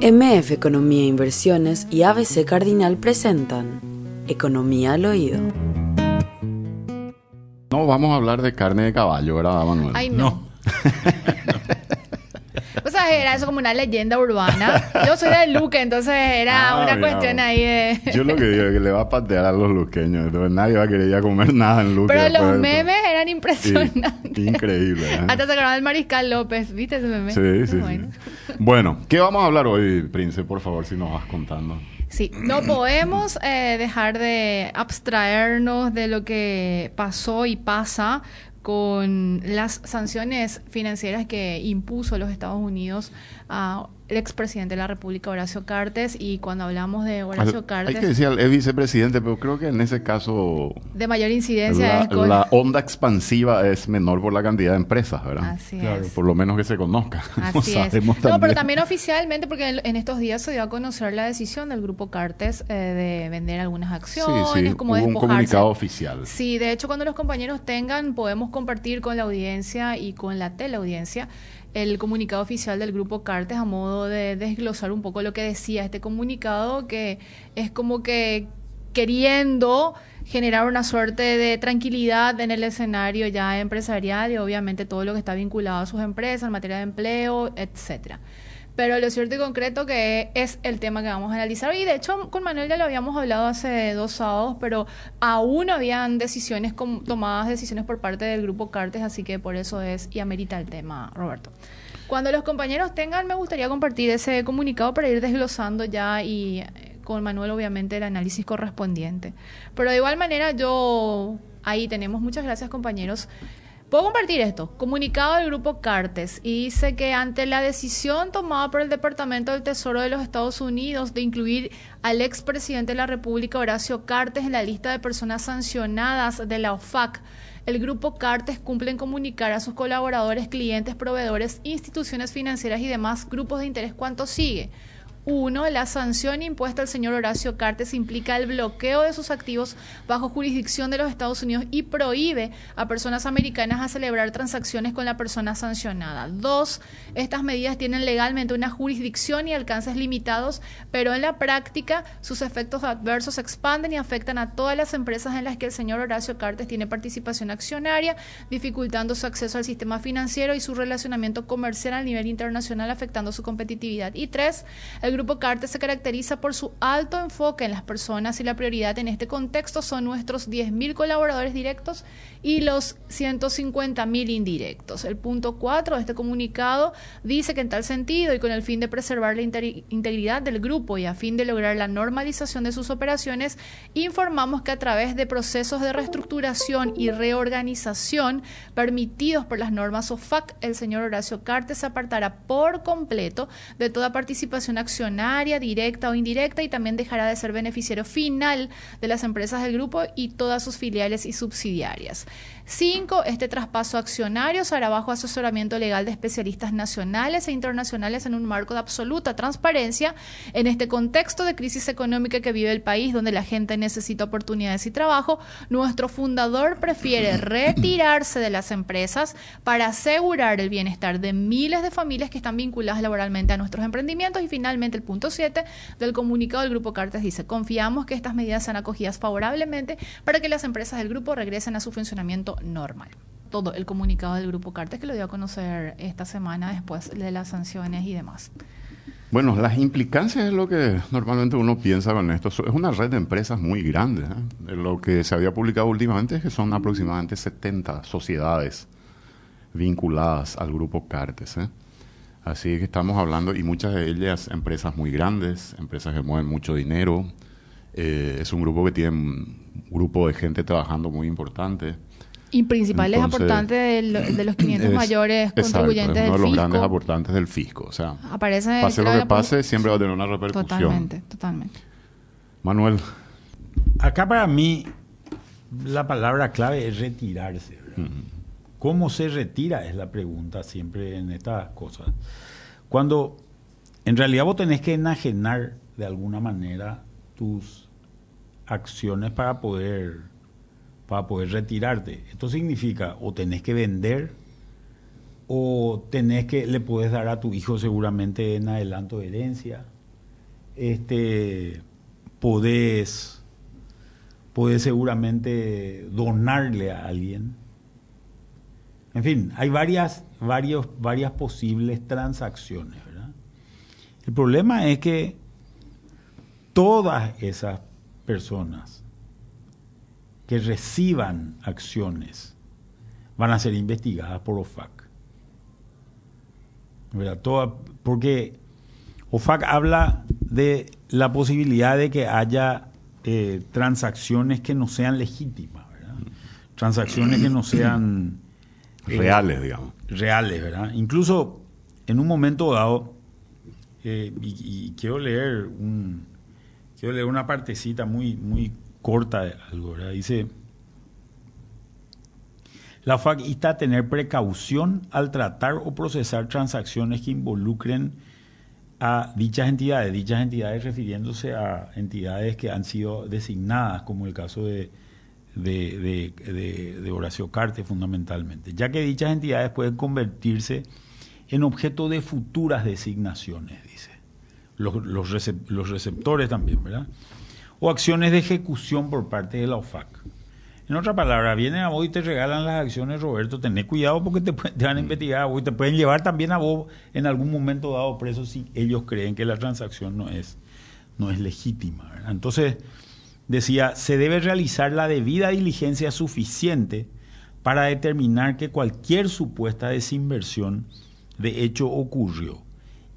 MF Economía e Inversiones y ABC Cardinal presentan Economía al Oído. No vamos a hablar de carne de caballo, ¿verdad, Manuel? Ay, no. o sea, era eso como una leyenda urbana. Yo soy de Luque, entonces era Ah, una mira, cuestión ahí de... Yo lo que digo es que le va a patear a los luqueños. Nadie va a querer ya comer nada en Luque. Pero los memes eran Sí, impresionantes. increíble. ¿eh? Hasta se acordaban del Mariscal López, ¿viste ese meme? Sí, sí, Bueno. sí. Bueno, ¿qué vamos a hablar hoy, Prince? Por favor, si nos vas contando. Sí, no podemos eh, dejar de abstraernos de lo que pasó y pasa con las sanciones financieras que impuso los Estados Unidos al expresidente de la República, Horacio Cartes, y cuando hablamos de Horacio Hay Cartes, que decir, es vicepresidente, pero creo que en ese caso de mayor incidencia la, es con... la onda expansiva es menor por la cantidad de empresas, ¿verdad? Así Claro, es. por lo menos que se conozca. No es. sabemos No, pero también oficialmente, porque en, en estos días se dio a conocer la decisión del grupo Cartes eh, de vender algunas acciones, sí, como hubo un comunicado oficial. Sí, de hecho, cuando los compañeros tengan, podemos compartir con la audiencia y con la teleaudiencia el comunicado oficial del grupo Cartes a modo de desglosar un poco lo que decía este comunicado, que es como que queriendo generar una suerte de tranquilidad en el escenario ya empresarial y obviamente todo lo que está vinculado a sus empresas en materia de empleo, etcétera. Pero lo cierto y concreto que es el tema que vamos a analizar. Y de hecho, con Manuel ya lo habíamos hablado hace dos sábados, pero aún habían decisiones tomadas, decisiones por parte del grupo Cartes, así que por eso es y amerita el tema, Roberto. Cuando los compañeros tengan, me gustaría compartir ese comunicado para ir desglosando ya y eh, con Manuel, obviamente, el análisis correspondiente. Pero de igual manera, yo ahí tenemos, muchas gracias, compañeros. Puedo compartir esto. Comunicado del grupo Cartes y dice que ante la decisión tomada por el Departamento del Tesoro de los Estados Unidos de incluir al expresidente de la República, Horacio Cartes, en la lista de personas sancionadas de la OFAC, el grupo Cartes cumple en comunicar a sus colaboradores, clientes, proveedores, instituciones financieras y demás grupos de interés cuanto sigue. Uno, la sanción impuesta al señor Horacio Cartes implica el bloqueo de sus activos bajo jurisdicción de los Estados Unidos y prohíbe a personas americanas a celebrar transacciones con la persona sancionada. Dos, estas medidas tienen legalmente una jurisdicción y alcances limitados, pero en la práctica sus efectos adversos expanden y afectan a todas las empresas en las que el señor Horacio Cartes tiene participación accionaria, dificultando su acceso al sistema financiero y su relacionamiento comercial a nivel internacional, afectando su competitividad. Y tres, el Grupo Cartes se caracteriza por su alto enfoque en las personas y la prioridad en este contexto son nuestros 10.000 colaboradores directos y los 150.000 indirectos. El punto 4 de este comunicado dice que en tal sentido y con el fin de preservar la integridad del grupo y a fin de lograr la normalización de sus operaciones, informamos que a través de procesos de reestructuración y reorganización permitidos por las normas OFAC, el señor Horacio Cartes se apartará por completo de toda participación accionaria, directa o indirecta, y también dejará de ser beneficiario final de las empresas del grupo y todas sus filiales y subsidiarias. Cinco, este traspaso accionario se hará bajo asesoramiento legal de especialistas nacionales e internacionales en un marco de absoluta transparencia en este contexto de crisis económica que vive el país, donde la gente necesita oportunidades y trabajo. Nuestro fundador prefiere retirarse de las empresas para asegurar el bienestar de miles de familias que están vinculadas laboralmente a nuestros emprendimientos. Y finalmente, el punto 7 del comunicado del Grupo Cartes dice, confiamos que estas medidas sean acogidas favorablemente para que las empresas del grupo regresen a su funcionamiento normal. Todo el comunicado del Grupo Cartes que lo dio a conocer esta semana después de las sanciones y demás. Bueno, las implicancias es lo que normalmente uno piensa con esto. Es una red de empresas muy grande. ¿eh? Lo que se había publicado últimamente es que son aproximadamente 70 sociedades vinculadas al grupo Cartes. ¿eh? Así que estamos hablando, y muchas de ellas empresas muy grandes, empresas que mueven mucho dinero. Eh, es un grupo que tiene un grupo de gente trabajando muy importante. Y principales Entonces, aportantes de, lo- de los 500 Es- mayores exacto, contribuyentes es uno de del los fisco. grandes aportantes del fisco. O sea, Aparece pase lo que de pase, siempre va a tener una repercusión. Totalmente, totalmente. Manuel, Acá para mí la palabra clave es retirarse. ¿Cómo se retira? Es la pregunta siempre en estas cosas. Cuando en realidad vos tenés que enajenar de alguna manera tus acciones para poder para poder retirarte. Esto significa o tenés que vender o tenés que le puedes dar a tu hijo seguramente en adelanto de herencia. Este podés, seguramente donarle a alguien. En fin, hay varias, varias posibles transacciones. ¿verdad? El problema es que todas esas personas que reciban acciones van a ser investigadas por OFAC. ¿Verdad? Toda, porque OFAC habla de la posibilidad de que haya eh, transacciones que no sean legítimas, ¿verdad? transacciones que no sean eh, reales, digamos. Reales, ¿verdad? Incluso en un momento dado, eh, y, quiero leer un, quiero leer una partecita muy, muy corta de algo, ¿verdad? Dice, la OFAC insta a tener precaución al tratar o procesar transacciones que involucren a dichas entidades, dichas entidades refiriéndose a entidades que han sido designadas, como el caso de, de, Horacio Carte fundamentalmente, ya que dichas entidades pueden convertirse en objeto de futuras designaciones, dice. Los, los, los receptores también, ¿verdad? O acciones de ejecución por parte de la OFAC. En otra palabra, vienen a vos y te regalan las acciones, Roberto, tenés cuidado porque te, te van a mm. investigar a vos y te pueden llevar también a vos en algún momento dado preso si ellos creen que la transacción no es, no es legítima. Entonces, decía, se debe realizar la debida diligencia suficiente para determinar que cualquier supuesta desinversión de hecho ocurrió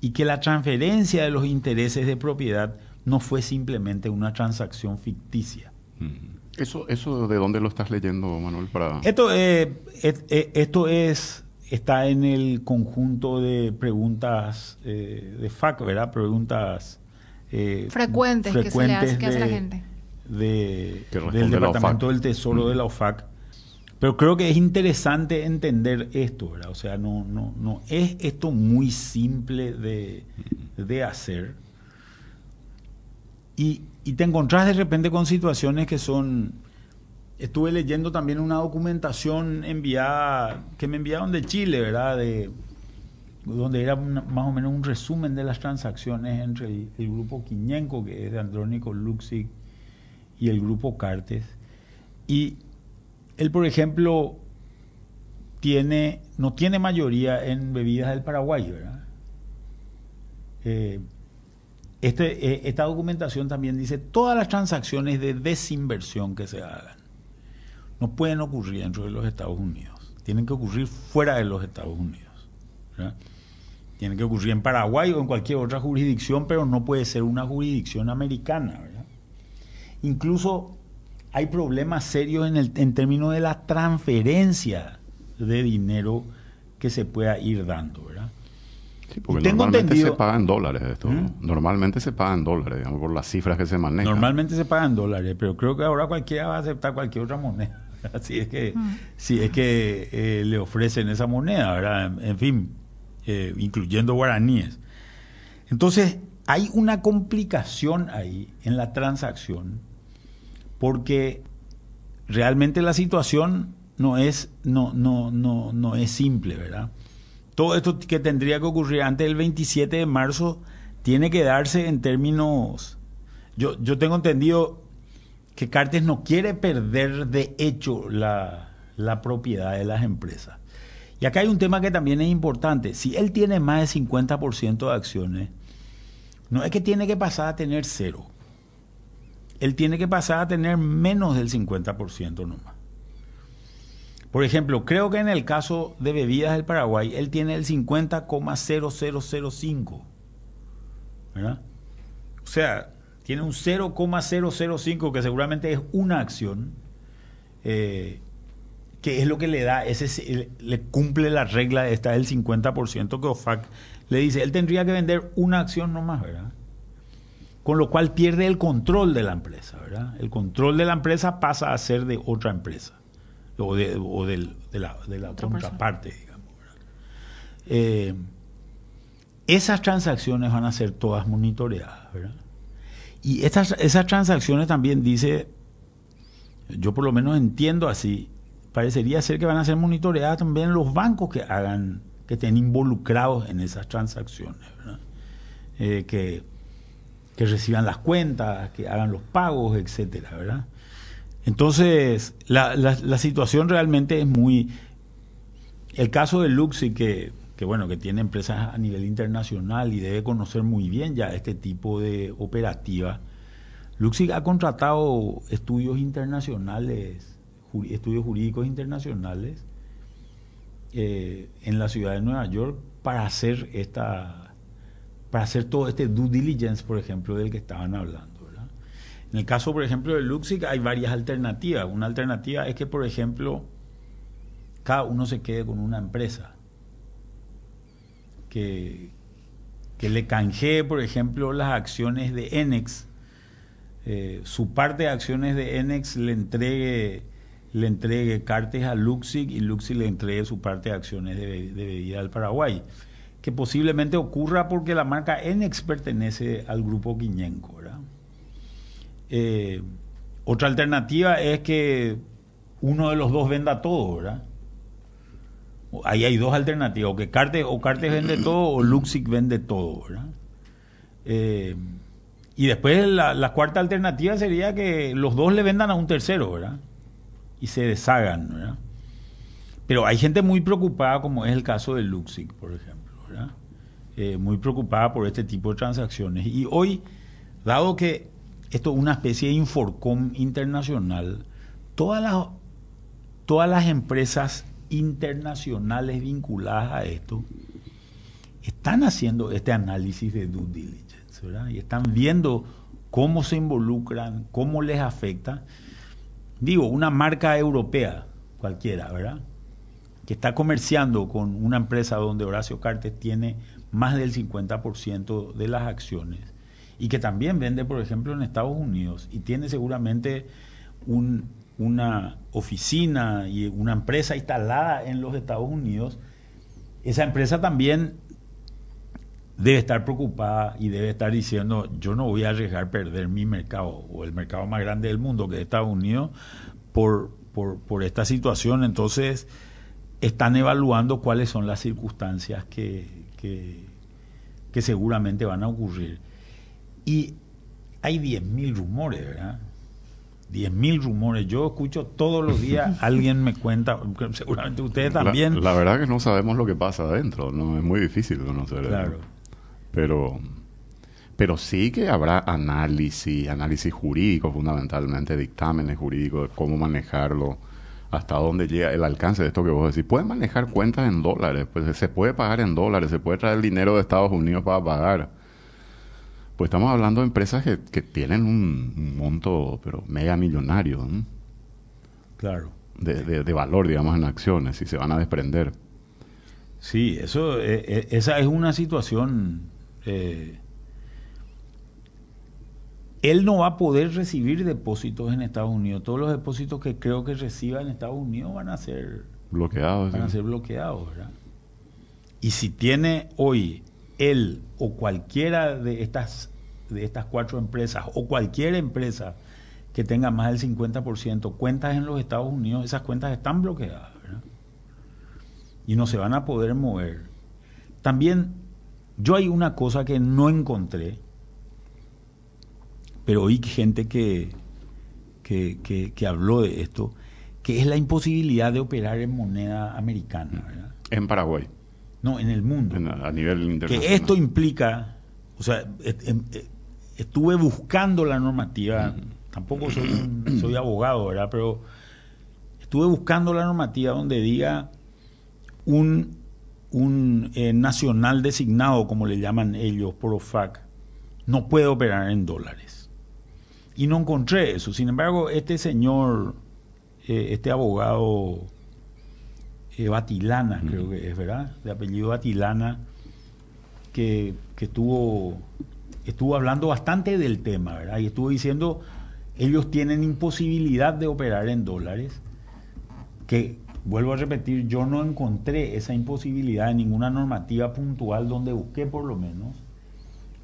y que la transferencia de los intereses de propiedad no fue simplemente una transacción ficticia. Eso, eso ¿de dónde lo estás leyendo, Manuel? Para... Esto, eh, eh, esto es está en el conjunto de preguntas eh, de FAC, ¿verdad? Preguntas frecuentes, que, se le hace, que hace la gente. De, del Departamento del Tesoro de la OFAC. Pero creo que es interesante entender esto, ¿verdad? O sea, no, no, no es esto muy simple de, de hacer. Y, y te encontrás de repente con situaciones que son... Estuve leyendo también una documentación enviada, que me enviaron de Chile, ¿verdad? De, donde era más o menos un resumen de las transacciones entre el, grupo Quiñenco, que es de Andrónico Luxig, y el grupo Cartes. Y él, por ejemplo, tiene, no tiene mayoría en bebidas del Paraguay, ¿verdad? Eh, este, eh, esta documentación también dice todas las transacciones de desinversión que se hagan no pueden ocurrir dentro de los Estados Unidos, tienen que ocurrir fuera de los Estados Unidos. Tienen que ocurrir en Paraguay o en cualquier otra jurisdicción, pero no puede ser una jurisdicción americana. Incluso hay problemas serios en, el, en términos de la transferencia de dinero que se pueda ir dando. ¿verdad? Porque normalmente se pagan dólares esto. ¿Mm? Normalmente se pagan dólares, digamos, por las cifras que se manejan. Normalmente se pagan dólares, pero creo que ahora cualquiera va a aceptar cualquier otra moneda. Así es que, mm. si es que eh, le ofrecen esa moneda, ¿verdad? En fin, eh, incluyendo guaraníes. Entonces, hay una complicación ahí en la transacción, porque realmente la situación no es, no, no, no, no es simple, ¿verdad? Todo esto que tendría que ocurrir antes del 27 de marzo tiene que darse en términos... Yo, yo tengo entendido que Cartes no quiere perder de hecho la, la propiedad de las empresas. Y acá hay un tema que también es importante. Si él tiene más del 50% de acciones, no es que tiene que pasar a tener cero. Él tiene que pasar a tener menos del 50% nomás. Por ejemplo, creo que en el caso de bebidas del Paraguay, él tiene el 50,0005. ¿Verdad? O sea, tiene un 0,005 que seguramente es una acción, eh, que es lo que le da, ese le cumple la regla esta del 50% que OFAC le dice. Él tendría que vender una acción nomás, ¿verdad? Con lo cual pierde el control de la empresa, ¿verdad? El control de la empresa pasa a ser de otra empresa o de, o de la, de la contraparte, digamos. Eh, esas transacciones van a ser todas monitoreadas, ¿verdad? Y estas, esas transacciones también dice, yo por lo menos entiendo así, parecería ser que van a ser monitoreadas también los bancos que hagan, que estén involucrados en esas transacciones, eh, que, que, reciban las cuentas, que hagan los pagos, etcétera, ¿verdad? Entonces, la, la, situación realmente es muy... El caso de Luxi, que, que, bueno, que tiene empresas a nivel internacional y debe conocer muy bien ya este tipo de operativa, Luxi ha contratado estudios internacionales, estudios jurídicos internacionales eh, en la ciudad de Nueva York para hacer esta, para hacer todo este due diligence, por ejemplo, del que estaban hablando. En el caso, por ejemplo, de Luxic hay varias alternativas. Una alternativa es que, por ejemplo, cada uno se quede con una empresa que, que le canjee, por ejemplo, las acciones de Enex, eh, su parte de acciones de Enex le entregue le entregue cartes a Luxic y Luxic le entregue su parte de acciones de, de bebida al Paraguay, que posiblemente ocurra porque la marca Enex pertenece al grupo Quiñenco. Eh, otra alternativa es que uno de los dos venda todo, ¿verdad? Ahí hay dos alternativas, o que Cartes, o Cartes vende todo o Luxic vende todo, ¿verdad? Eh, y después la, cuarta alternativa sería que los dos le vendan a un tercero, ¿verdad? Y se deshagan, ¿verdad? Pero hay gente muy preocupada, como es el caso de Luxic, por ejemplo, ¿verdad? Eh, muy preocupada por este tipo de transacciones. Y hoy, dado que esto es una especie de Inforcom internacional. Todas las, todas las empresas internacionales vinculadas a esto están haciendo este análisis de due diligence, ¿verdad? Y están viendo cómo se involucran, cómo les afecta. Digo, una marca europea, cualquiera, ¿verdad? Que está comerciando con una empresa donde Horacio Cartes tiene más del 50% de las acciones y que también vende, por ejemplo, en Estados Unidos y tiene seguramente una oficina y una empresa instalada en los Estados Unidos, esa empresa también debe estar preocupada y debe estar diciendo, yo no voy a arriesgar perder mi mercado o el mercado más grande del mundo, que es Estados Unidos, por, por, esta situación. Entonces, están evaluando cuáles son las circunstancias que, que seguramente van a ocurrir. Y hay 10.000 rumores, ¿verdad? 10.000 rumores. Yo escucho todos los días, alguien me cuenta, seguramente ustedes también. La, verdad que no sabemos lo que pasa adentro, no es muy difícil conocer. Claro. Pero, pero sí que habrá análisis, análisis jurídico fundamentalmente, dictámenes jurídicos de cómo manejarlo, hasta dónde llega el alcance de esto que vos decís. Pueden manejar cuentas en dólares, pues se puede pagar en dólares, se puede traer dinero de Estados Unidos para pagar pues estamos hablando de empresas que, que tienen un, monto, pero mega millonario. Claro. De, de, valor, digamos, en acciones y se van a desprender. Sí, eso, eh, eh, esa es una situación. Eh, él no va a poder recibir depósitos en Estados Unidos. Todos los depósitos que creo que reciba en Estados Unidos van a ser bloqueados. Van a ser bloqueados, ¿verdad? Y si tiene hoy él o cualquiera de estas de estas cuatro empresas o cualquier empresa que tenga más del 50% cuentas en los Estados Unidos, esas cuentas están bloqueadas y no se van a poder mover. También yo hay una cosa que no encontré, pero oí gente que, que, que, habló de esto, que es la imposibilidad de operar en moneda americana. En Paraguay. No, en el mundo. a nivel internacional. Que esto implica, o sea, em, estuve buscando la normativa, tampoco soy, soy abogado, ¿verdad? Pero estuve buscando la normativa donde diga un, un eh, nacional designado, como le llaman ellos por OFAC, no puede operar en dólares. Y no encontré eso. Sin embargo, este señor, eh, este abogado eh, Batilana, creo que es, ¿verdad? De apellido Batilana, que, que tuvo estuvo hablando bastante del tema, ¿verdad? Y estuvo diciendo, ellos tienen imposibilidad de operar en dólares, que vuelvo a repetir, yo no encontré esa imposibilidad en ninguna normativa puntual donde busqué por lo menos,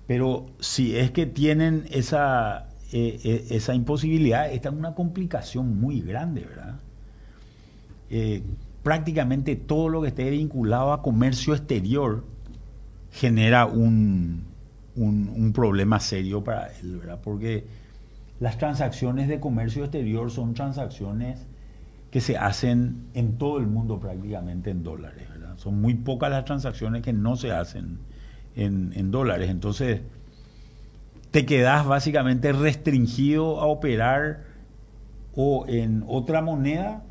pero si es que tienen esa, eh, eh, esa imposibilidad, esta es una complicación muy grande, ¿verdad? Eh, prácticamente todo lo que esté vinculado a comercio exterior genera un, un, problema serio para él, ¿verdad? Porque las transacciones de comercio exterior son transacciones que se hacen en todo el mundo prácticamente en dólares, ¿verdad? Son muy pocas las transacciones que no se hacen en, dólares. Entonces, te quedas básicamente restringido a operar o en otra moneda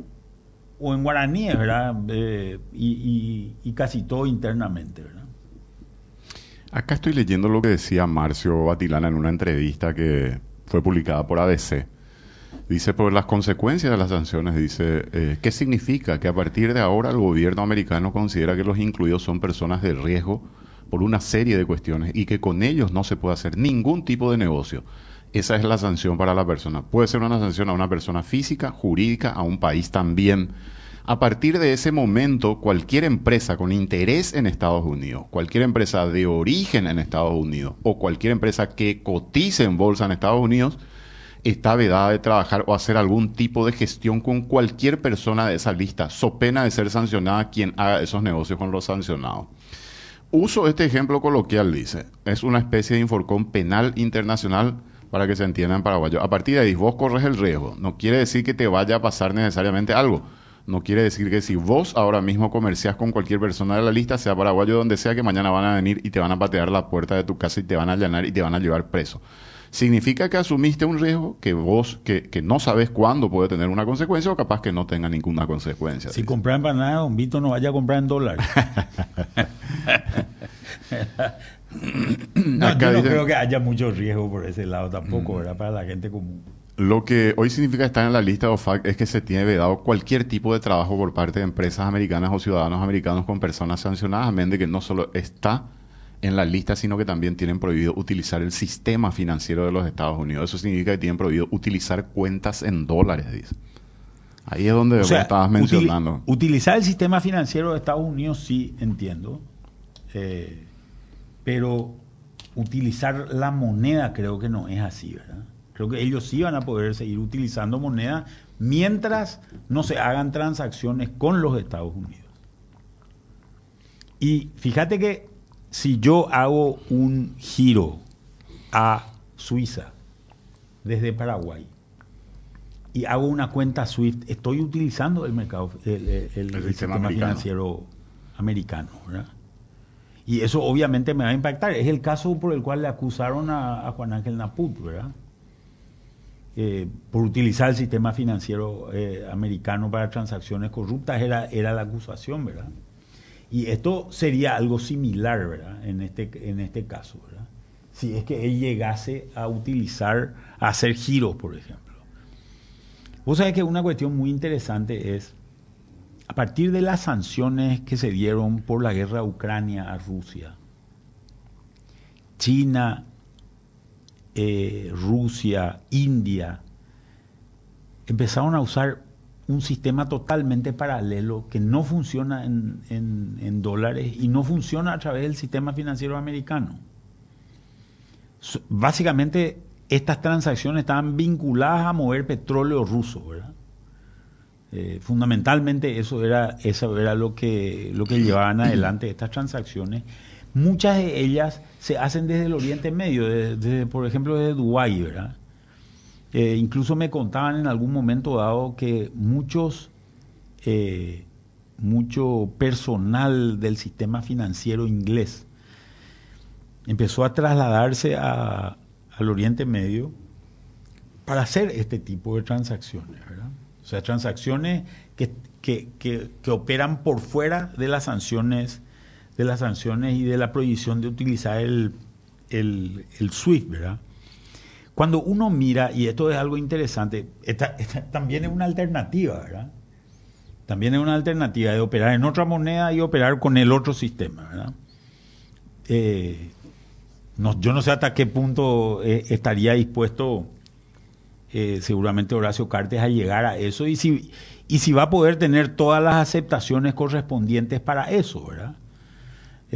o en guaraníes, ¿verdad? Eh, y, casi todo internamente, ¿verdad? Acá estoy leyendo lo que decía Marcio Batilana en una entrevista que fue publicada por ABC. Dice, por las consecuencias de las sanciones, dice, eh, ¿qué significa? Que a partir de ahora el gobierno americano considera que los incluidos son personas de riesgo por una serie de cuestiones y que con ellos no se puede hacer ningún tipo de negocio. Esa es la sanción para la persona. Puede ser una sanción a una persona física, jurídica, a un país también. A partir de ese momento, cualquier empresa con interés en Estados Unidos, cualquier empresa de origen en Estados Unidos o cualquier empresa que cotice en bolsa en Estados Unidos, está vedada de trabajar o hacer algún tipo de gestión con cualquier persona de esa lista, so pena de ser sancionada quien haga esos negocios con los sancionados. Uso este ejemplo coloquial, dice. Es una especie de inforcón penal internacional para que se entienda en paraguayo. A partir de ahí, vos corres el riesgo. No quiere decir que te vaya a pasar necesariamente algo. No quiere decir que si vos ahora mismo comerciás con cualquier persona de la lista, sea paraguayo donde sea, que mañana van a venir y te van a patear la puerta de tu casa y te van a allanar y te van a llevar preso. Significa que asumiste un riesgo que vos, que, que no sabes cuándo puede tener una consecuencia o capaz que no tenga ninguna consecuencia. Si compras empanada, un Vito no vaya a comprar en dólares. no, yo no creo que haya mucho riesgo por ese lado tampoco, mm. ¿verdad? Para la gente común. Lo que hoy significa estar en la lista de OFAC es que se tiene vedado cualquier tipo de trabajo por parte de empresas americanas o ciudadanos americanos con personas sancionadas, amén de que no solo está en la lista, sino que también tienen prohibido utilizar el sistema financiero de los Estados Unidos. Eso significa que tienen prohibido utilizar cuentas en dólares, dice. Ahí es donde estabas mencionando. utilizar el sistema financiero de Estados Unidos sí entiendo. Eh, pero utilizar la moneda creo que no es así, ¿verdad? Creo que ellos sí van a poder seguir utilizando moneda mientras no se hagan transacciones con los Estados Unidos. Y fíjate que si yo hago un giro a Suiza desde Paraguay y hago una cuenta SWIFT, estoy utilizando el mercado, el, sistema, financiero americano, ¿verdad? Y eso obviamente me va a impactar. Es el caso por el cual le acusaron a, Juan Ángel Naput, ¿verdad? Eh, por utilizar el sistema financiero eh, americano para transacciones corruptas, era, era la acusación, ¿verdad? Y esto sería algo similar, ¿verdad? En este, en este caso, ¿verdad? Si es que él llegase a utilizar, a hacer giros, por ejemplo. Vos sabés que una cuestión muy interesante es a partir de las sanciones que se dieron por la guerra de Ucrania a Rusia, China, eh, Rusia, India, empezaron a usar un sistema totalmente paralelo que no funciona en, en, dólares y no funciona a través del sistema financiero americano. Básicamente, estas transacciones estaban vinculadas a mover petróleo ruso, ¿verdad? Eh, fundamentalmente eso era, eso era lo que, lo que llevaban adelante estas transacciones. Muchas de ellas se hacen desde el Oriente Medio, desde, por ejemplo desde Dubái, ¿verdad? Eh, incluso me contaban en algún momento dado que muchos, eh, mucho personal del sistema financiero inglés empezó a trasladarse al Oriente Medio para hacer este tipo de transacciones, ¿verdad? O sea, transacciones que, que, que, operan por fuera de las sanciones, de las sanciones y de la prohibición de utilizar el, el, SWIFT, ¿verdad? Cuando uno mira, y esto es algo interesante, también es una alternativa, ¿verdad? También es una alternativa de operar en otra moneda y operar con el otro sistema, ¿verdad? Eh, yo no sé hasta qué punto eh, estaría dispuesto eh, seguramente Horacio Cartes a llegar a eso y si, y si va a poder tener todas las aceptaciones correspondientes para eso, ¿verdad?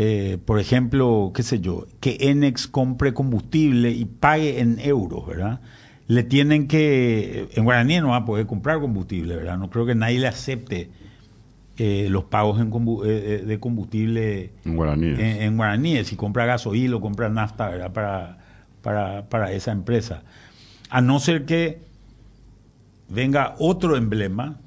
Eh, por ejemplo, qué sé yo, que Enex compre combustible y pague en euros, ¿verdad? Le tienen que, en guaraní no va a poder comprar combustible, ¿verdad? No creo que nadie le acepte eh, los pagos en de combustible en guaraníes. En, guaraníes, si compra gasoil o compra nafta Para, para, para esa empresa. A no ser que venga otro emblema,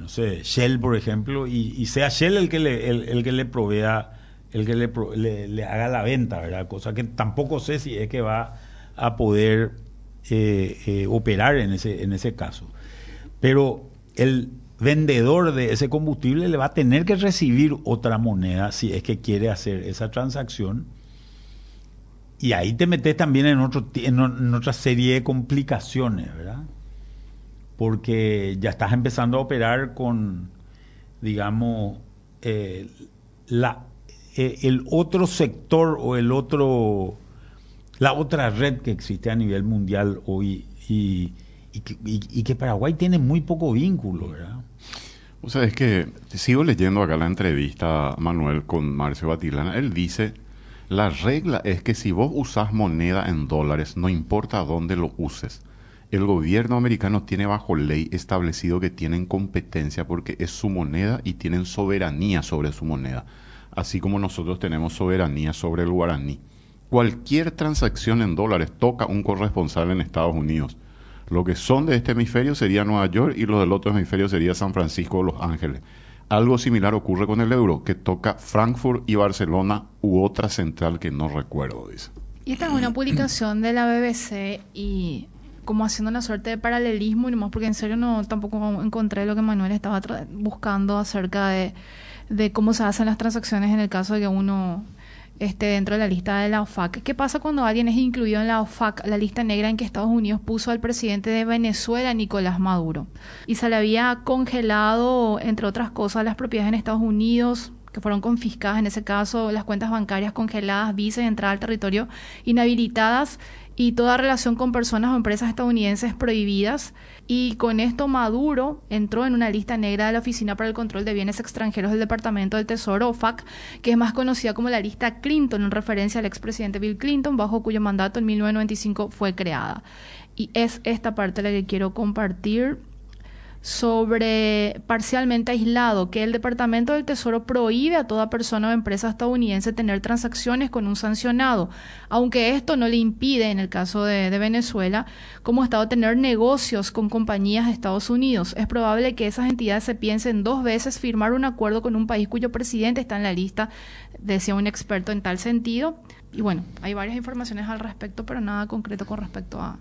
no sé, Shell, por ejemplo, y, sea Shell el que le, el, que le provea, el que le, haga la venta, ¿verdad? Cosa que tampoco sé si es que va a poder eh, eh, operar en ese, en ese caso. Pero el vendedor de ese combustible le va a tener que recibir otra moneda si es que quiere hacer esa transacción. Y ahí te metes también en, otro, en otra serie de complicaciones, ¿verdad? porque ya estás empezando a operar con, digamos, eh, la, eh, el otro sector o el otro, la otra red que existe a nivel mundial hoy y, que, Paraguay tiene muy poco vínculo, ¿verdad? O sea, es que sigo leyendo acá la entrevista, Manuel, con Marcio Batilana. Él dice, la regla es que si vos usás moneda en dólares, no importa dónde lo uses, el gobierno americano tiene bajo ley establecido que tienen competencia porque es su moneda y tienen soberanía sobre su moneda, así como nosotros tenemos soberanía sobre el guaraní. Cualquier transacción en dólares toca un corresponsal en Estados Unidos. Lo que son de este hemisferio sería Nueva York y lo del otro hemisferio sería San Francisco o Los Ángeles. Algo similar ocurre con el euro, que toca Frankfurt y Barcelona u otra central que no recuerdo, dice. Y esta es una publicación de la BBC y como haciendo una suerte de paralelismo, y más porque en serio no tampoco encontré lo que Manuel estaba buscando acerca de, de cómo se hacen las transacciones en el caso de que uno esté dentro de la lista de la OFAC. ¿Qué pasa cuando alguien es incluido en la OFAC, la lista negra en que Estados Unidos puso al presidente de Venezuela, Nicolás Maduro? Y se le había congelado, entre otras cosas, las propiedades en Estados Unidos, que fueron confiscadas, en ese caso las cuentas bancarias congeladas, visas de entrada al territorio inhabilitadas y toda relación con personas o empresas estadounidenses prohibidas. Y con esto Maduro entró en una lista negra de la Oficina para el Control de Bienes Extranjeros del Departamento del Tesoro, OFAC, que es más conocida como la lista Clinton, en referencia al expresidente Bill Clinton, bajo cuyo mandato en 1995 fue creada. Y es esta parte la que quiero compartir sobre parcialmente aislado, que el Departamento del Tesoro prohíbe a toda persona o empresa estadounidense tener transacciones con un sancionado, aunque esto no le impide, en el caso de, Venezuela, como Estado tener negocios con compañías de Estados Unidos. Es probable que esas entidades se piensen dos veces firmar un acuerdo con un país cuyo presidente está en la lista, decía un experto en tal sentido. Y bueno, hay varias informaciones al respecto, pero nada concreto con respecto a,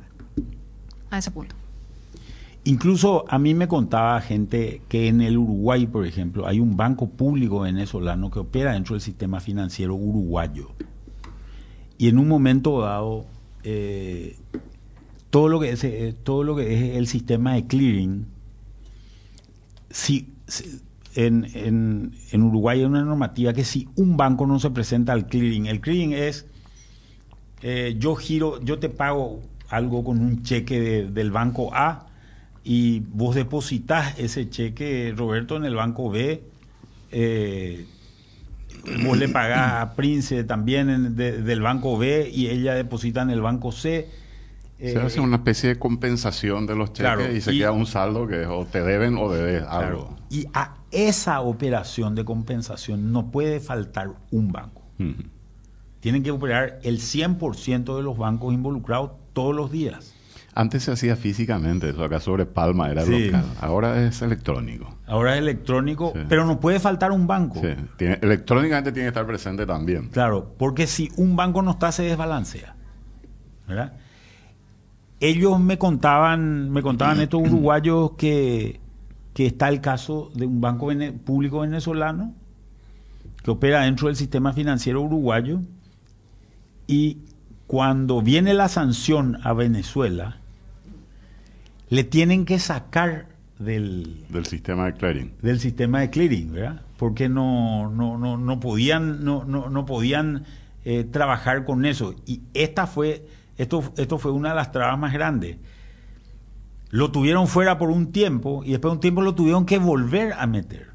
a ese punto. Incluso a mí me contaba gente que en el Uruguay, por ejemplo, hay un banco público venezolano que opera dentro del sistema financiero uruguayo. Y en un momento dado, eh, todo, lo que es, eh, todo lo que es el sistema de clearing, si, en, Uruguay hay una normativa que si un banco no se presenta al clearing, el clearing es, eh, yo giro, yo te pago algo con un cheque del banco A, y vos depositas ese cheque, Roberto, en el banco B, eh, vos le pagás a Prince también del banco B y ella deposita en el banco C. se hace una especie de compensación de los cheques y se queda un saldo que o te deben o debes algo. Y a esa operación de compensación no puede faltar un banco. Tienen que operar el 100% de los bancos involucrados todos los días. Antes se hacía físicamente, eso acá sobre Palma era local. Ahora es electrónico. Ahora es electrónico, pero no puede faltar un banco. Sí. electrónicamente tiene que estar presente también. Claro, porque si un banco no está, se desbalancea. ¿verdad? Ellos me contaban, me contaban estos uruguayos que, que está el caso de un banco público venezolano que opera dentro del sistema financiero uruguayo y cuando viene la sanción a Venezuela, le tienen que sacar del, del sistema de clearing. Del sistema de clearing, ¿verdad? Porque no, no, no, no podían, no, no, no podían eh, trabajar con eso. Y esta fue, esto, esto fue una de las trabas más grandes. Lo tuvieron fuera por un tiempo y después de un tiempo lo tuvieron que volver a meter.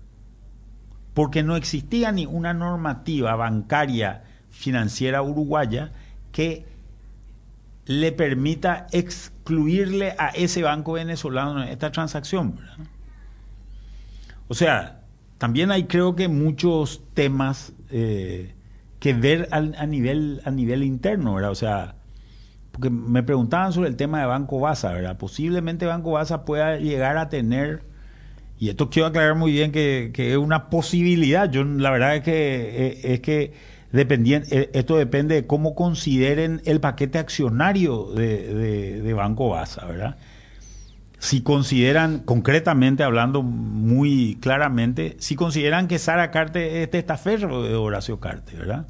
Porque no existía ni una normativa bancaria financiera uruguaya que le permita excluirle a ese banco venezolano esta transacción. O sea, también hay creo que muchos temas eh, que ver a, nivel, a nivel interno, ¿verdad? O sea, porque me preguntaban sobre el tema de Banco Baza, ¿verdad? Posiblemente Banco Baza pueda llegar a tener, y esto quiero aclarar muy bien que, es una posibilidad, yo la verdad es que, eh, es que dependiendo, eh, esto depende de cómo consideren el paquete accionario de, de, Banco Baza, ¿verdad? Si consideran, concretamente hablando muy claramente, si consideran que Sara Carte es testaferro de Horacio Carte, ¿verdad?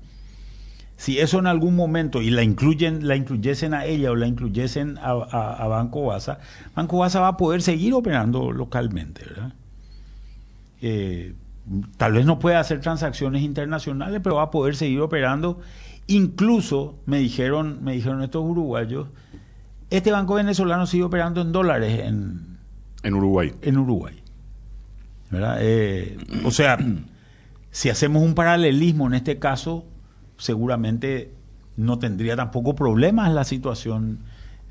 si eso en algún momento y la incluyen, la incluyesen a ella o la incluyesen a, Banco Baza, Banco Baza va a poder seguir operando localmente, ¿verdad? Eh, tal vez no pueda hacer transacciones internacionales, pero va a poder seguir operando. Incluso me dijeron, me dijeron estos uruguayos, este banco venezolano sigue operando en dólares en, en Uruguay. En Uruguay. ¿verdad? Eh, o sea, si hacemos un paralelismo en este caso, seguramente no tendría tampoco problemas la situación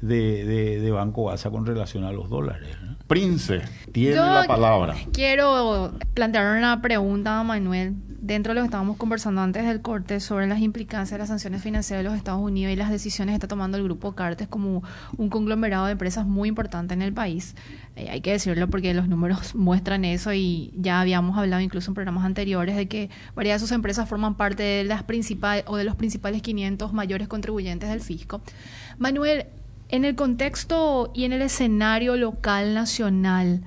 de, de, Banco Baza con relación a los dólares. Prince, tiene la palabra. Quiero plantear una pregunta a Manuel. Dentro de lo que estábamos conversando antes del corte sobre las implicancias de las sanciones financieras de los Estados Unidos y las decisiones que está tomando el grupo Cartes como un conglomerado de empresas muy importante en el país. Eh, hay que decirlo porque los números muestran eso y ya habíamos hablado incluso en programas anteriores de que varias de sus empresas forman parte de las principales o de los principales 500 mayores contribuyentes del fisco. Manuel, en el contexto y en el escenario local, nacional,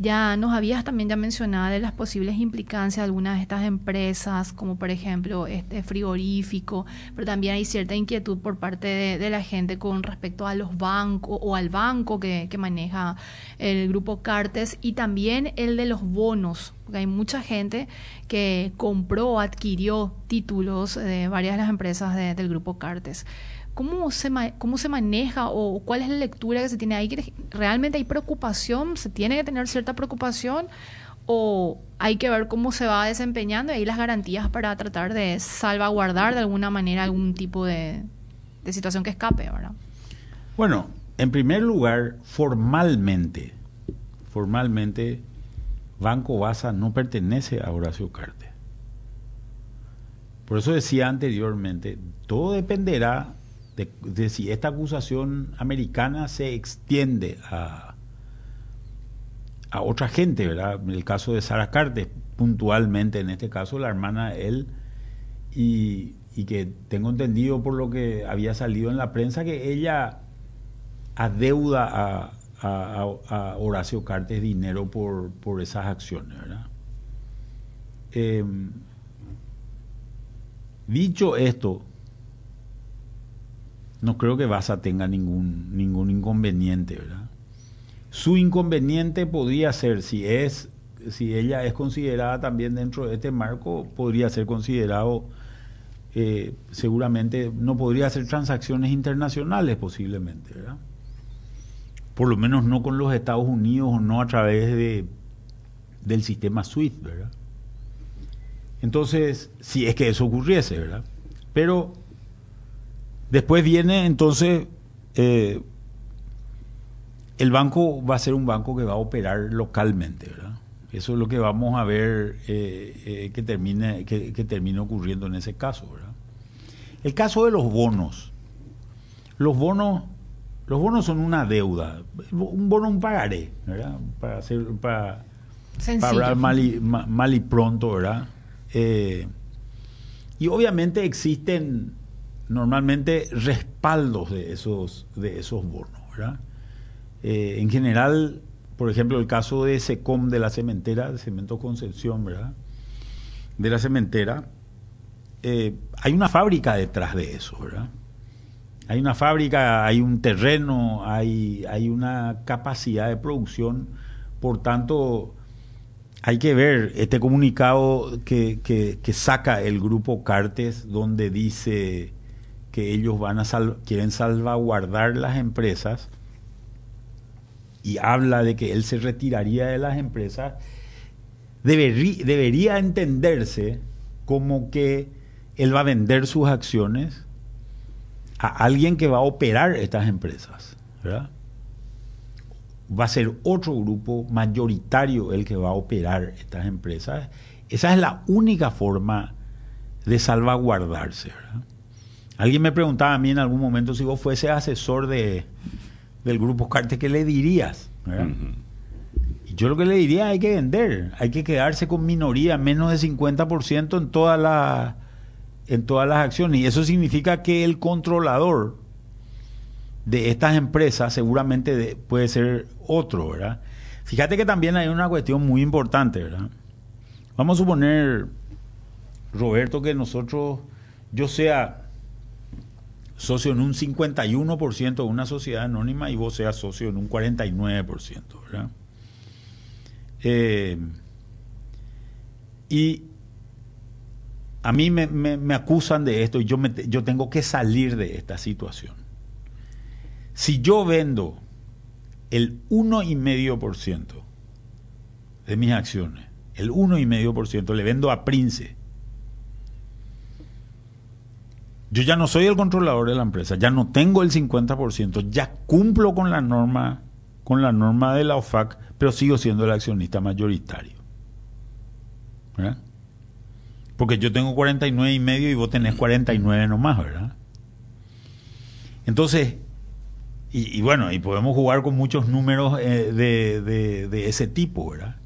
ya nos habías también ya mencionado de las posibles implicancias de algunas de estas empresas, como por ejemplo este frigorífico, pero también hay cierta inquietud por parte de, la gente con respecto a los bancos o al banco que, maneja el grupo Cartes y también el de los bonos, porque hay mucha gente que compró adquirió títulos de varias de las empresas del grupo Cartes. ¿Cómo se, ¿Cómo se maneja o cuál es la lectura que se tiene ahí? ¿Realmente hay preocupación? ¿Se tiene que tener cierta preocupación? ¿O hay que ver cómo se va desempeñando y ahí las garantías para tratar de salvaguardar de alguna manera algún tipo de, situación que escape, ¿verdad? Bueno, en primer lugar, formalmente, formalmente, Banco Baza no pertenece a Horacio Carte. Por eso decía anteriormente, todo dependerá de, si esta acusación americana se extiende a, a otra gente, ¿verdad? En el caso de Sara Cartes, puntualmente en este caso, la hermana de él, y, que tengo entendido por lo que había salido en la prensa que ella adeuda a, a, Horacio Cartes dinero por, por esas acciones, ¿verdad? Em, dicho esto, no creo que Baza tenga ningún, ningún inconveniente, ¿verdad? Su inconveniente podría ser, si es, si ella es considerada también dentro de este marco, podría ser considerado, eh, seguramente no podría hacer transacciones internacionales posiblemente, ¿verdad? Por lo menos no con los Estados Unidos o no a través de, del sistema SWIFT, ¿verdad? Entonces, si es que eso ocurriese, ¿verdad? Pero Después viene entonces, eh, el banco va a ser un banco que va a operar localmente, ¿verdad? Eso es lo que vamos a ver eh, eh, que, termine, que, termine ocurriendo en ese caso, ¿verdad? El caso de los bonos. Los bonos, los bonos son una deuda. Un bono, un pagaré, ¿verdad? Para hacer, para, para hablar mal y, mal y pronto, ¿verdad? y obviamente existen normalmente respaldos de esos, de esos bonos. ¿verdad? Eh, en general, por ejemplo, el caso de SECOM de la cementera, de Cemento Concepción, ¿verdad? de la cementera, eh, hay una fábrica detrás de eso, ¿verdad? Hay una fábrica, hay un terreno, hay, hay una capacidad de producción, por tanto, hay que ver este comunicado que, que saca el grupo Cartes, donde dice que ellos van a quieren salvaguardar las empresas y habla de que él se retiraría de las empresas, debería entenderse como que él va a vender sus acciones a alguien que va a operar estas empresas, va a ser otro grupo mayoritario el que va a operar estas empresas. Esa es la única forma de salvaguardarse. Alguien me preguntaba a mí en algún momento si vos fuese asesor de, del grupo Carte, ¿qué le dirías? Y yo lo que le diría hay que vender, hay que quedarse con minoría, menos de 50% en todas las en todas las acciones. Y eso significa que el controlador de estas empresas seguramente puede ser otro, ¿verdad? Fíjate que también hay una cuestión muy importante, ¿verdad? Vamos a suponer, Roberto, que nosotros, yo sea socio en un 51% de una sociedad anónima y vos seas socio en un 49%, ¿verdad? Eh, y a mí me, me, acusan de esto y yo, me, yo tengo que salir de esta situación. Si yo vendo el 1,5% de mis acciones, el 1,5% le vendo a Prince, yo ya no soy el controlador de la empresa, ya no tengo el 50%, ya cumplo con la norma, con la norma de la OFAC, pero sigo siendo el accionista mayoritario. ¿Verdad? Porque yo tengo 49 y medio y vos tenés 49 nomás, ¿verdad? Entonces, y, bueno, y podemos jugar con muchos números eh, de, ese tipo, ¿verdad?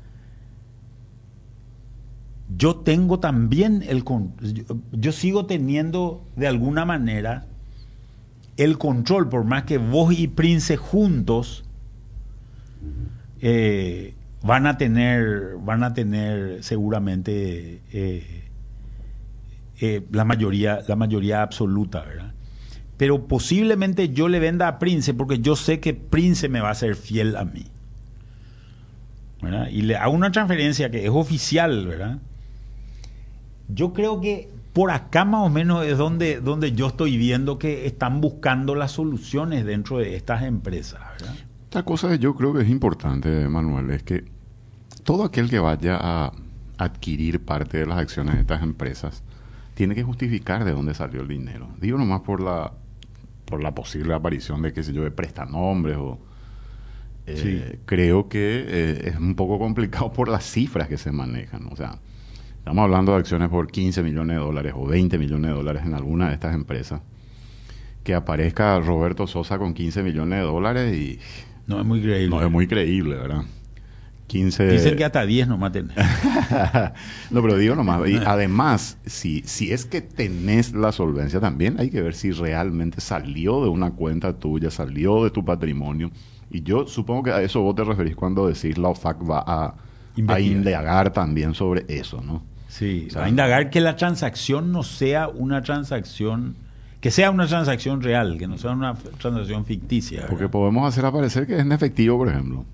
Yo tengo también el... Yo, sigo teniendo de alguna manera el control, por más que vos y Prince juntos eh, van a tener, van a tener seguramente... Eh, eh, la, mayoría, la mayoría absoluta, ¿verdad? Pero posiblemente yo le venda a Prince porque yo sé que Prince me va a ser fiel a mí. ¿verdad? Y le hago una transferencia que es oficial, ¿verdad? Yo creo que por acá más o menos es donde, donde yo estoy viendo que están buscando las soluciones dentro de estas empresas. ¿verdad? Otra cosa que yo creo que es importante, Manuel, es que todo aquel que vaya a adquirir parte de las acciones de estas empresas tiene que justificar de dónde salió el dinero. Digo nomás por la por la posible aparición de, qué sé yo, de prestanombres o... Eh, creo que eh, es un poco complicado por las cifras que se manejan. O sea, estamos hablando de acciones por 15 millones de dólares o 20 millones de dólares en alguna de estas empresas. Que aparezca Roberto Sosa con 15 millones de dólares y... No es muy creíble. No es muy creíble, ¿verdad? 15... Dicen que hasta 10 nomás tenés. no, pero digo nomás. Y además, si, si es que tenés la solvencia también, hay que ver si realmente salió de una cuenta tuya, salió de tu patrimonio. Y yo supongo que a eso vos te referís cuando decís la OFAC va a, a indagar también sobre eso, ¿no? Sí, a indagar que la transacción no sea una transacción que sea una transacción real, que no sea una transacción ficticia. Porque podemos hacer aparecer que es en efectivo, por ejemplo.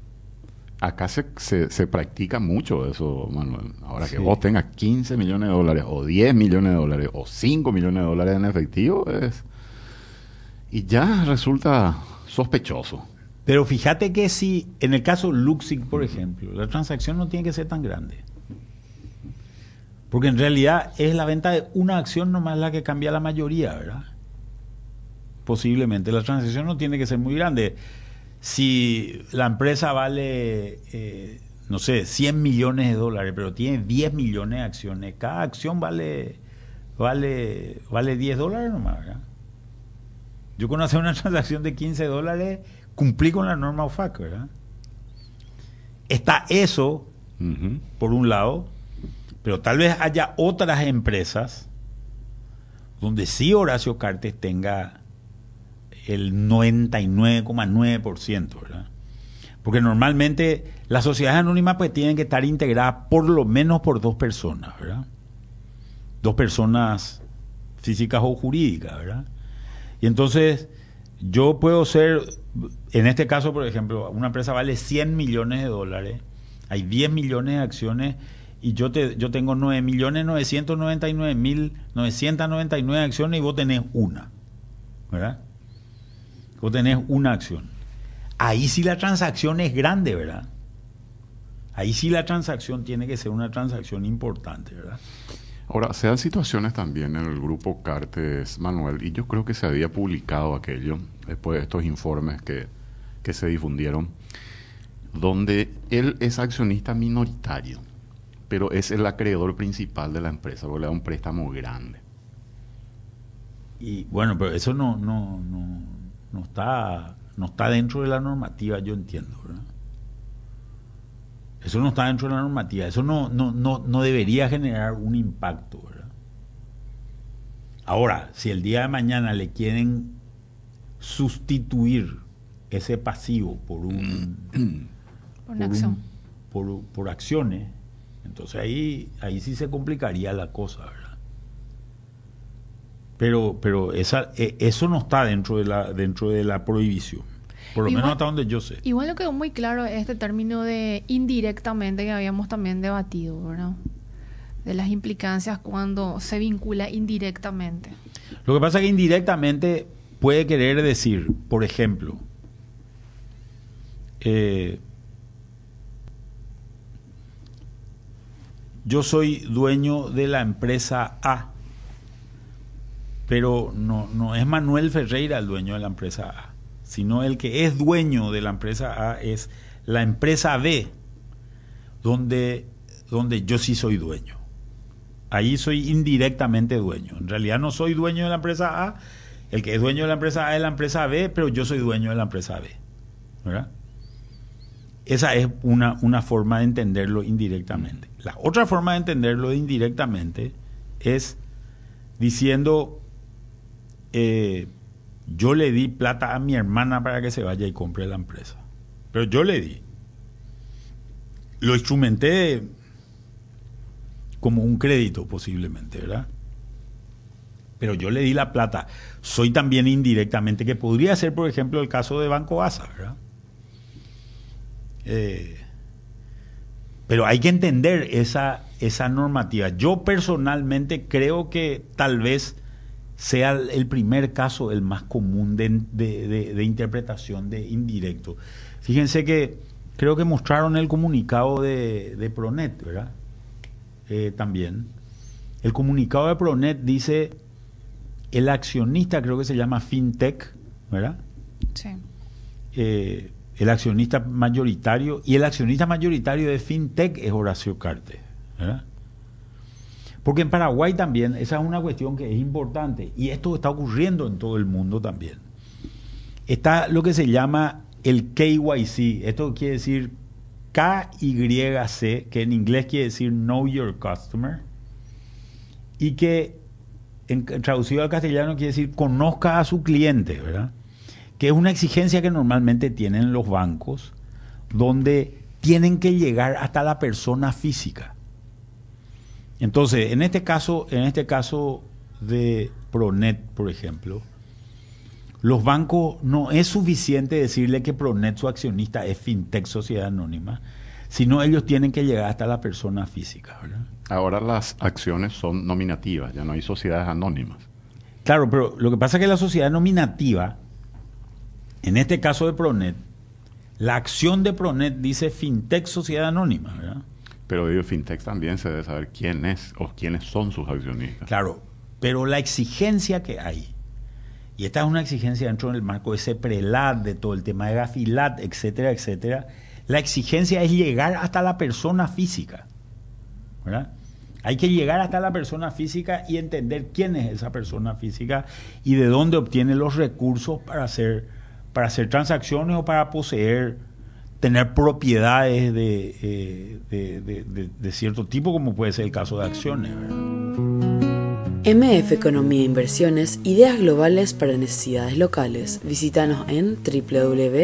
Acá se, se, practica mucho eso, Manuel. Ahora que vos tengas 15 millones de dólares, o 10 millones de dólares, o 5 millones de dólares en efectivo, es... y ya resulta sospechoso. Pero fíjate que si, en el caso Luxic, por ejemplo, la transacción no tiene que ser tan grande. Porque en realidad es la venta de una acción nomás la que cambia la mayoría, ¿verdad? Posiblemente. La transacción no tiene que ser muy grande si la empresa vale, eh, no sé, 100 millones de dólares, pero tiene 10 millones de acciones, cada acción vale, vale, vale 10 dólares nomás, ¿verdad? Yo cuando hacer una transacción de 15 dólares, cumplí con la norma OFAC, ¿verdad? Está eso, por un lado, pero tal vez haya otras empresas donde sí Horacio Cartes tenga el 99,9%, ¿verdad? Porque normalmente las sociedades anónimas pues tienen que estar integradas por lo menos por dos personas, ¿verdad? Dos personas físicas o jurídicas, ¿verdad? Y entonces yo puedo ser, en este caso, por ejemplo, una empresa vale 100 millones de dólares, hay 10 millones de acciones y yo te yo tengo 9 millones 999 mil 999 acciones y vos tenés una, ¿verdad? Vos tenés una acción. Ahí sí la transacción es grande, ¿verdad? Ahí sí la transacción tiene que ser una transacción importante, ¿verdad? Ahora, se dan situaciones también en el grupo Cartes, Manuel, y yo creo que se había publicado aquello, después de estos informes que, que se difundieron, donde él es accionista minoritario, pero es el acreedor principal de la empresa, porque le da un préstamo grande. Y bueno, pero eso no, no, no, no está no está dentro de la normativa, yo entiendo, ¿verdad? Eso no está dentro de la normativa, eso no, no, no, no debería generar un impacto, ¿verdad? Ahora, si el día de mañana le quieren sustituir ese pasivo por un por, una acción. por, por, acciones, entonces ahí, ahí sí se complicaría la cosa, ¿verdad? Pero, pero esa, e, eso no está dentro de la, dentro de la prohibición. Por lo menos hasta donde yo sé. Igual lo quedó muy claro este término de indirectamente que habíamos también debatido, ¿verdad? De las implicancias cuando se vincula indirectamente. Lo que pasa es que indirectamente puede querer decir, por ejemplo, eh, yo soy dueño de la empresa A pero no, no es Manuel Ferreira el dueño de la empresa A, sino el que es dueño de la empresa A es la empresa B, donde, donde yo sí soy dueño. Ahí soy indirectamente dueño. En realidad no soy dueño de la empresa A, el que es dueño de la empresa A es la empresa B, pero yo soy dueño de la empresa B. ¿verdad? Esa es una, una forma de entenderlo indirectamente. La otra forma de entenderlo indirectamente es diciendo eh, yo le di plata a mi hermana para que se vaya y compre la empresa. Pero yo le di. Lo instrumenté como un crédito posiblemente, ¿verdad? Pero yo le di la plata. Soy también indirectamente, que podría ser, por ejemplo, el caso de Banco Asa, ¿verdad? Eh, pero hay que entender esa, esa normativa. Yo personalmente creo que tal vez sea el primer caso el más común de, interpretación de indirecto. Fíjense que creo que mostraron el comunicado de, Pronet, ¿verdad? Eh, también. El comunicado de Pronet dice, el accionista creo que se llama FinTech, ¿verdad? Sí. Eh, el accionista mayoritario, y el accionista mayoritario de FinTech es Horacio Carte, ¿verdad? Porque en Paraguay también, esa es una cuestión que es importante, y esto está ocurriendo en todo el mundo también. Está lo que se llama el KYC, esto quiere decir KYC, que en inglés quiere decir Know Your Customer, y que traducido al castellano quiere decir conozca a su cliente, ¿verdad? Que es una exigencia que normalmente tienen los bancos, donde tienen que llegar hasta la persona física. Entonces, en este caso, en este caso de Pronet, por ejemplo, los bancos no es suficiente decirle que Pronet, su accionista, es FinTech Sociedad Anónima, sino ellos tienen que llegar hasta la persona física. ¿verdad? Ahora las acciones son nominativas, ya no hay sociedades anónimas. Claro, pero lo que pasa es que la sociedad nominativa, en este caso de Pronet, la acción de Pronet dice FinTech Sociedad Anónima, ¿verdad? Pero de FinTech también se debe saber quién es o quiénes son sus accionistas. Claro, pero la exigencia que hay, y esta es una exigencia dentro del marco de ese prelat, de todo el tema de gafilat, etcétera, etcétera, la exigencia es llegar hasta la persona física. ¿verdad? Hay que llegar hasta la persona física y entender quién es esa persona física y de dónde obtiene los recursos para hacer, para hacer transacciones o para poseer tener propiedades eh, de, cierto tipo, como puede ser el caso de acciones. MF Economía e Inversiones, ideas globales para necesidades locales. Visítanos en www.mf.com.py.